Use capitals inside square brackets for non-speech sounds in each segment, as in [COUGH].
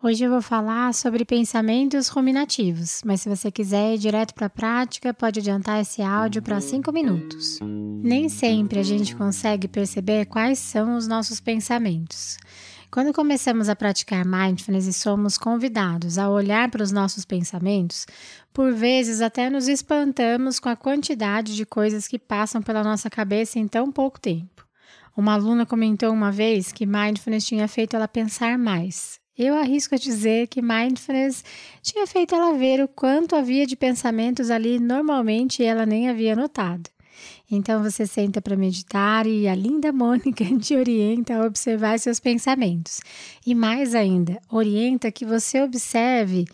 Hoje eu vou falar sobre pensamentos ruminativos, mas se você quiser ir direto para a prática, pode adiantar esse áudio para 5 minutos. Nem sempre a gente consegue perceber quais são os nossos pensamentos. Quando começamos a praticar mindfulness e somos convidados a olhar para os nossos pensamentos, por vezes até nos espantamos com a quantidade de coisas que passam pela nossa cabeça em tão pouco tempo. Uma aluna comentou uma vez que mindfulness tinha feito ela pensar mais. Eu arrisco a dizer que mindfulness tinha feito ela ver o quanto havia de pensamentos ali normalmente ela nem havia notado. Então você senta para meditar e a linda Mônica [LAUGHS] te orienta a observar seus pensamentos. E mais ainda, orienta que você observe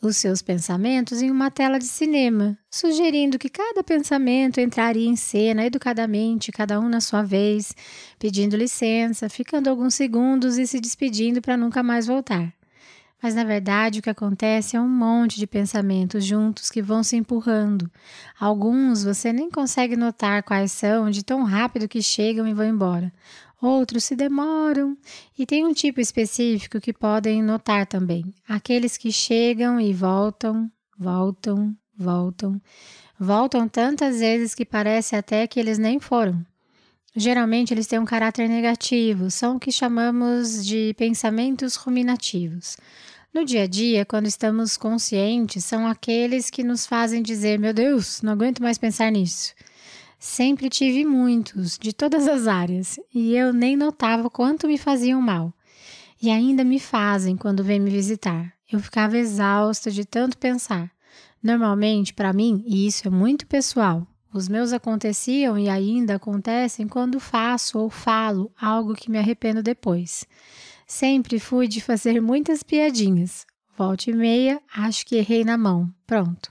os seus pensamentos em uma tela de cinema, sugerindo que cada pensamento entraria em cena educadamente, cada um na sua vez, pedindo licença, ficando alguns segundos e se despedindo para nunca mais voltar. Mas na verdade o que acontece é um monte de pensamentos juntos que vão se empurrando. Alguns você nem consegue notar quais são, de tão rápido que chegam e vão embora. Outros se demoram e tem um tipo específico que podem notar também. Aqueles que chegam e voltam, voltam, voltam, voltam tantas vezes que parece até que eles nem foram. Geralmente eles têm um caráter negativo, são o que chamamos de pensamentos ruminativos. No dia a dia, quando estamos conscientes, são aqueles que nos fazem dizer: Meu Deus, não aguento mais pensar nisso. Sempre tive muitos, de todas as áreas, e eu nem notava quanto me faziam mal. E ainda me fazem quando vêm me visitar. Eu ficava exausta de tanto pensar. Normalmente, para mim, e isso é muito pessoal, os meus aconteciam e ainda acontecem quando faço ou falo algo que me arrependo depois. Sempre fui de fazer muitas piadinhas. Volte e meia, acho que errei na mão. Pronto.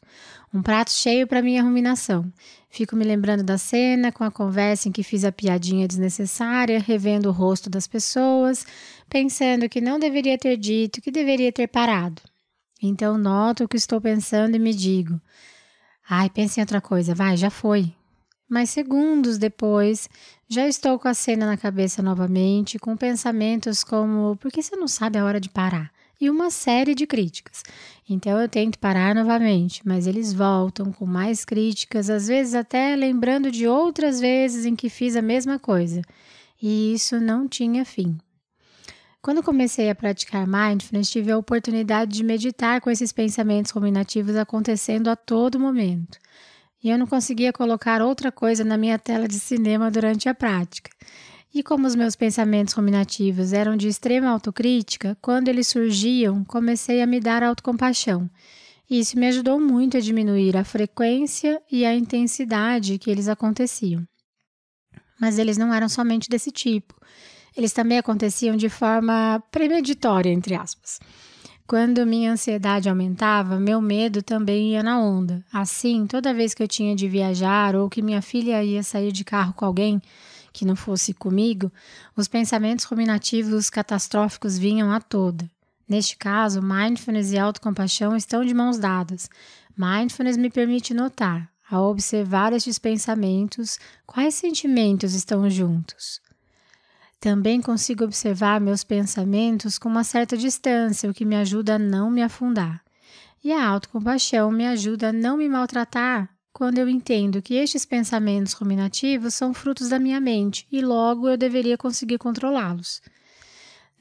Um prato cheio para minha ruminação. Fico me lembrando da cena, com a conversa em que fiz a piadinha desnecessária, revendo o rosto das pessoas, pensando que não deveria ter dito, que deveria ter parado. Então noto o que estou pensando e me digo: ai, pense em outra coisa, vai, já foi. Mas segundos depois, já estou com a cena na cabeça novamente, com pensamentos como: por que você não sabe a hora de parar? E uma série de críticas. Então eu tento parar novamente, mas eles voltam com mais críticas, às vezes até lembrando de outras vezes em que fiz a mesma coisa. E isso não tinha fim. Quando comecei a praticar mindfulness, tive a oportunidade de meditar com esses pensamentos ruminativos acontecendo a todo momento. E eu não conseguia colocar outra coisa na minha tela de cinema durante a prática. E como os meus pensamentos ruminativos eram de extrema autocrítica, quando eles surgiam, comecei a me dar autocompaixão. Isso me ajudou muito a diminuir a frequência e a intensidade que eles aconteciam. Mas eles não eram somente desse tipo. Eles também aconteciam de forma premeditória, entre aspas. Quando minha ansiedade aumentava, meu medo também ia na onda. Assim, toda vez que eu tinha de viajar ou que minha filha ia sair de carro com alguém, que não fosse comigo, os pensamentos ruminativos catastróficos vinham a toda. Neste caso, mindfulness e autocompaixão estão de mãos dadas. Mindfulness me permite notar, ao observar estes pensamentos, quais sentimentos estão juntos. Também consigo observar meus pensamentos com uma certa distância, o que me ajuda a não me afundar. E a autocompaixão me ajuda a não me maltratar quando eu entendo que estes pensamentos ruminativos são frutos da minha mente e logo eu deveria conseguir controlá-los.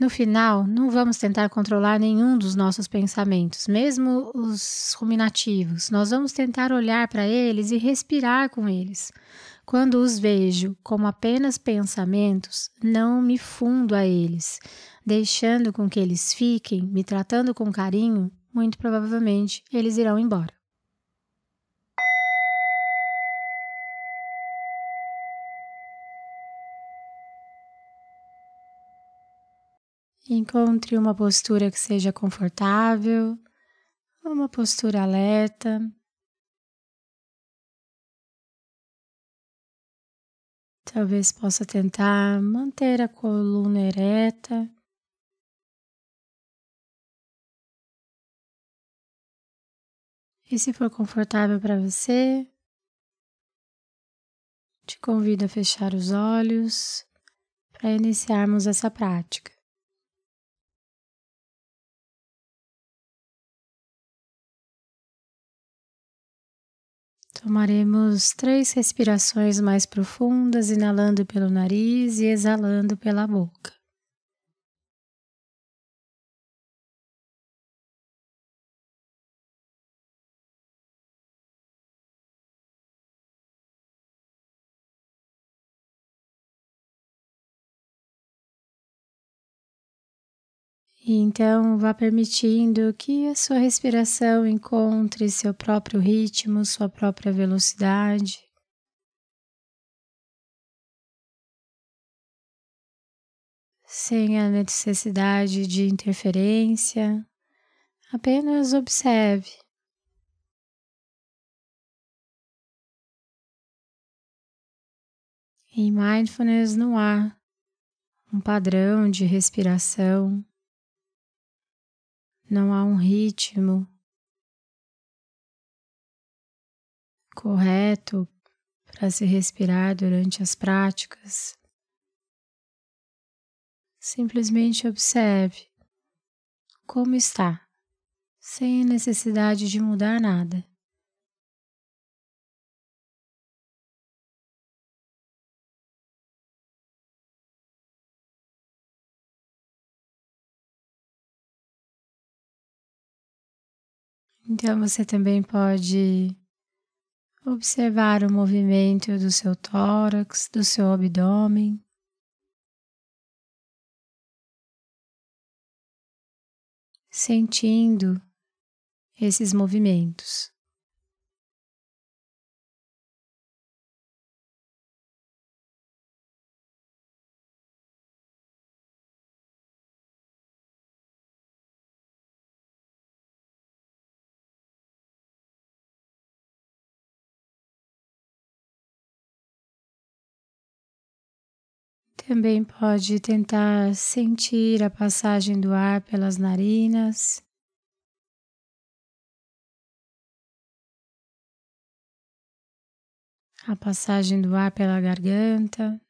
No final, não vamos tentar controlar nenhum dos nossos pensamentos, mesmo os ruminativos. Nós vamos tentar olhar para eles e respirar com eles. Quando os vejo como apenas pensamentos, não me fundo a eles, deixando com que eles fiquem, me tratando com carinho, muito provavelmente eles irão embora. Encontre uma postura que seja confortável. uma postura alerta. Talvez possa tentar manter a coluna ereta. E se for confortável para você, te convido a fechar os olhos para iniciarmos essa prática. Tomaremos três respirações mais profundas, inalando pelo nariz e exalando pela boca. E então vá permitindo que a sua respiração encontre seu próprio ritmo, sua própria velocidade. Sem a necessidade de interferência, apenas observe. Em mindfulness não há um padrão de respiração não há um ritmo correto para se respirar durante as práticas. Simplesmente observe como está, sem necessidade de mudar nada. Então você também pode observar o movimento do seu tórax, do seu abdômen. Sentindo esses movimentos. Também pode tentar sentir a passagem do ar pelas narinas. A passagem do ar pela garganta.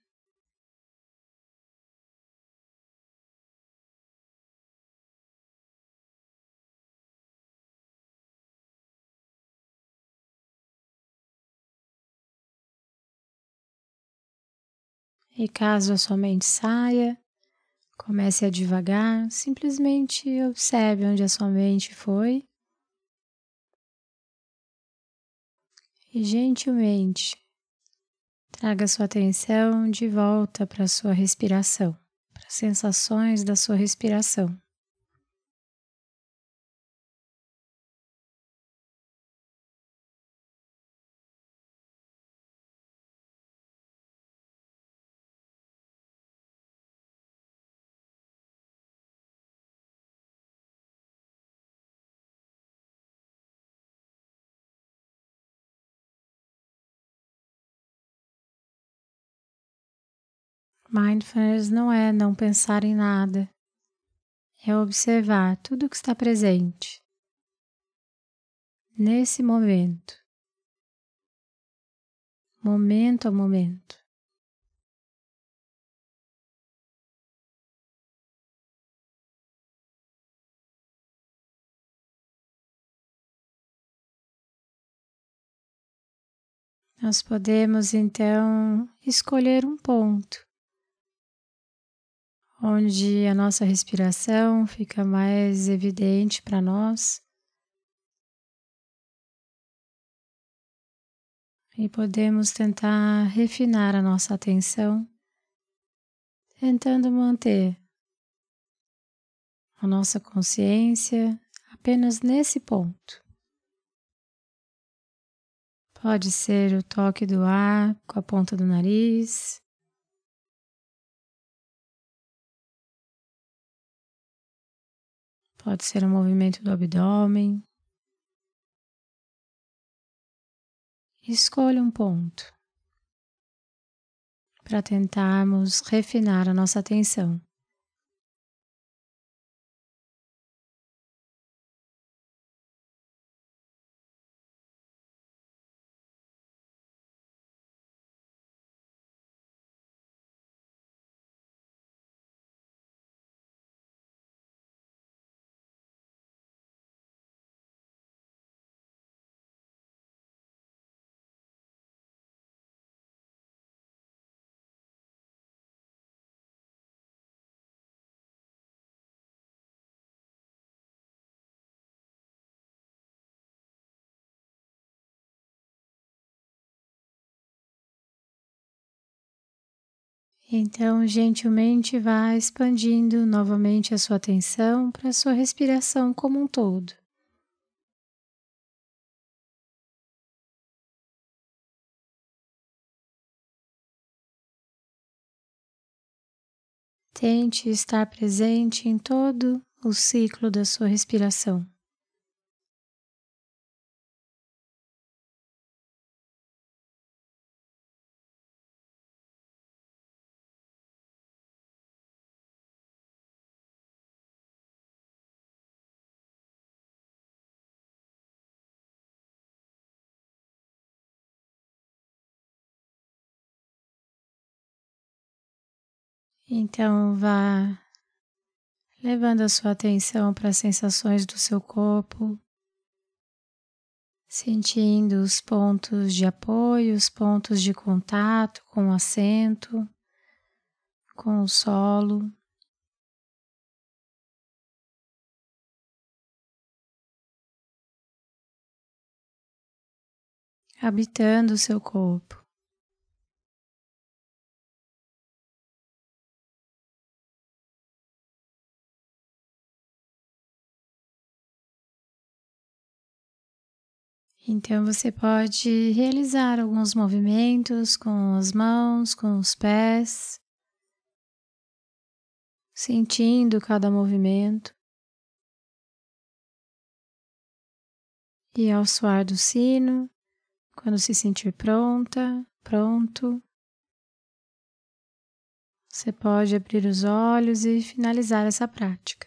E caso a sua mente saia, comece a devagar, simplesmente observe onde a sua mente foi e gentilmente traga sua atenção de volta para a sua respiração, para as sensações da sua respiração. Mindfulness não é não pensar em nada, é observar tudo que está presente. Nesse momento, momento a momento. Nós podemos então escolher um ponto onde a nossa respiração fica mais evidente para nós. E podemos tentar refinar a nossa atenção, tentando manter a nossa consciência apenas nesse ponto. Pode ser o toque do ar com a ponta do nariz, pode ser um movimento do abdômen. Escolha um ponto para tentarmos refinar a nossa atenção. Então, gentilmente vá expandindo novamente a sua atenção para a sua respiração como um todo. Tente estar presente em todo o ciclo da sua respiração. Então vá levando a sua atenção para as sensações do seu corpo, sentindo os pontos de apoio, os pontos de contato com o assento, com o solo. Habitando o seu corpo. Então você pode realizar alguns movimentos com as mãos, com os pés, sentindo cada movimento. E ao soar do sino, quando se sentir pronta, pronto, você pode abrir os olhos e finalizar essa prática.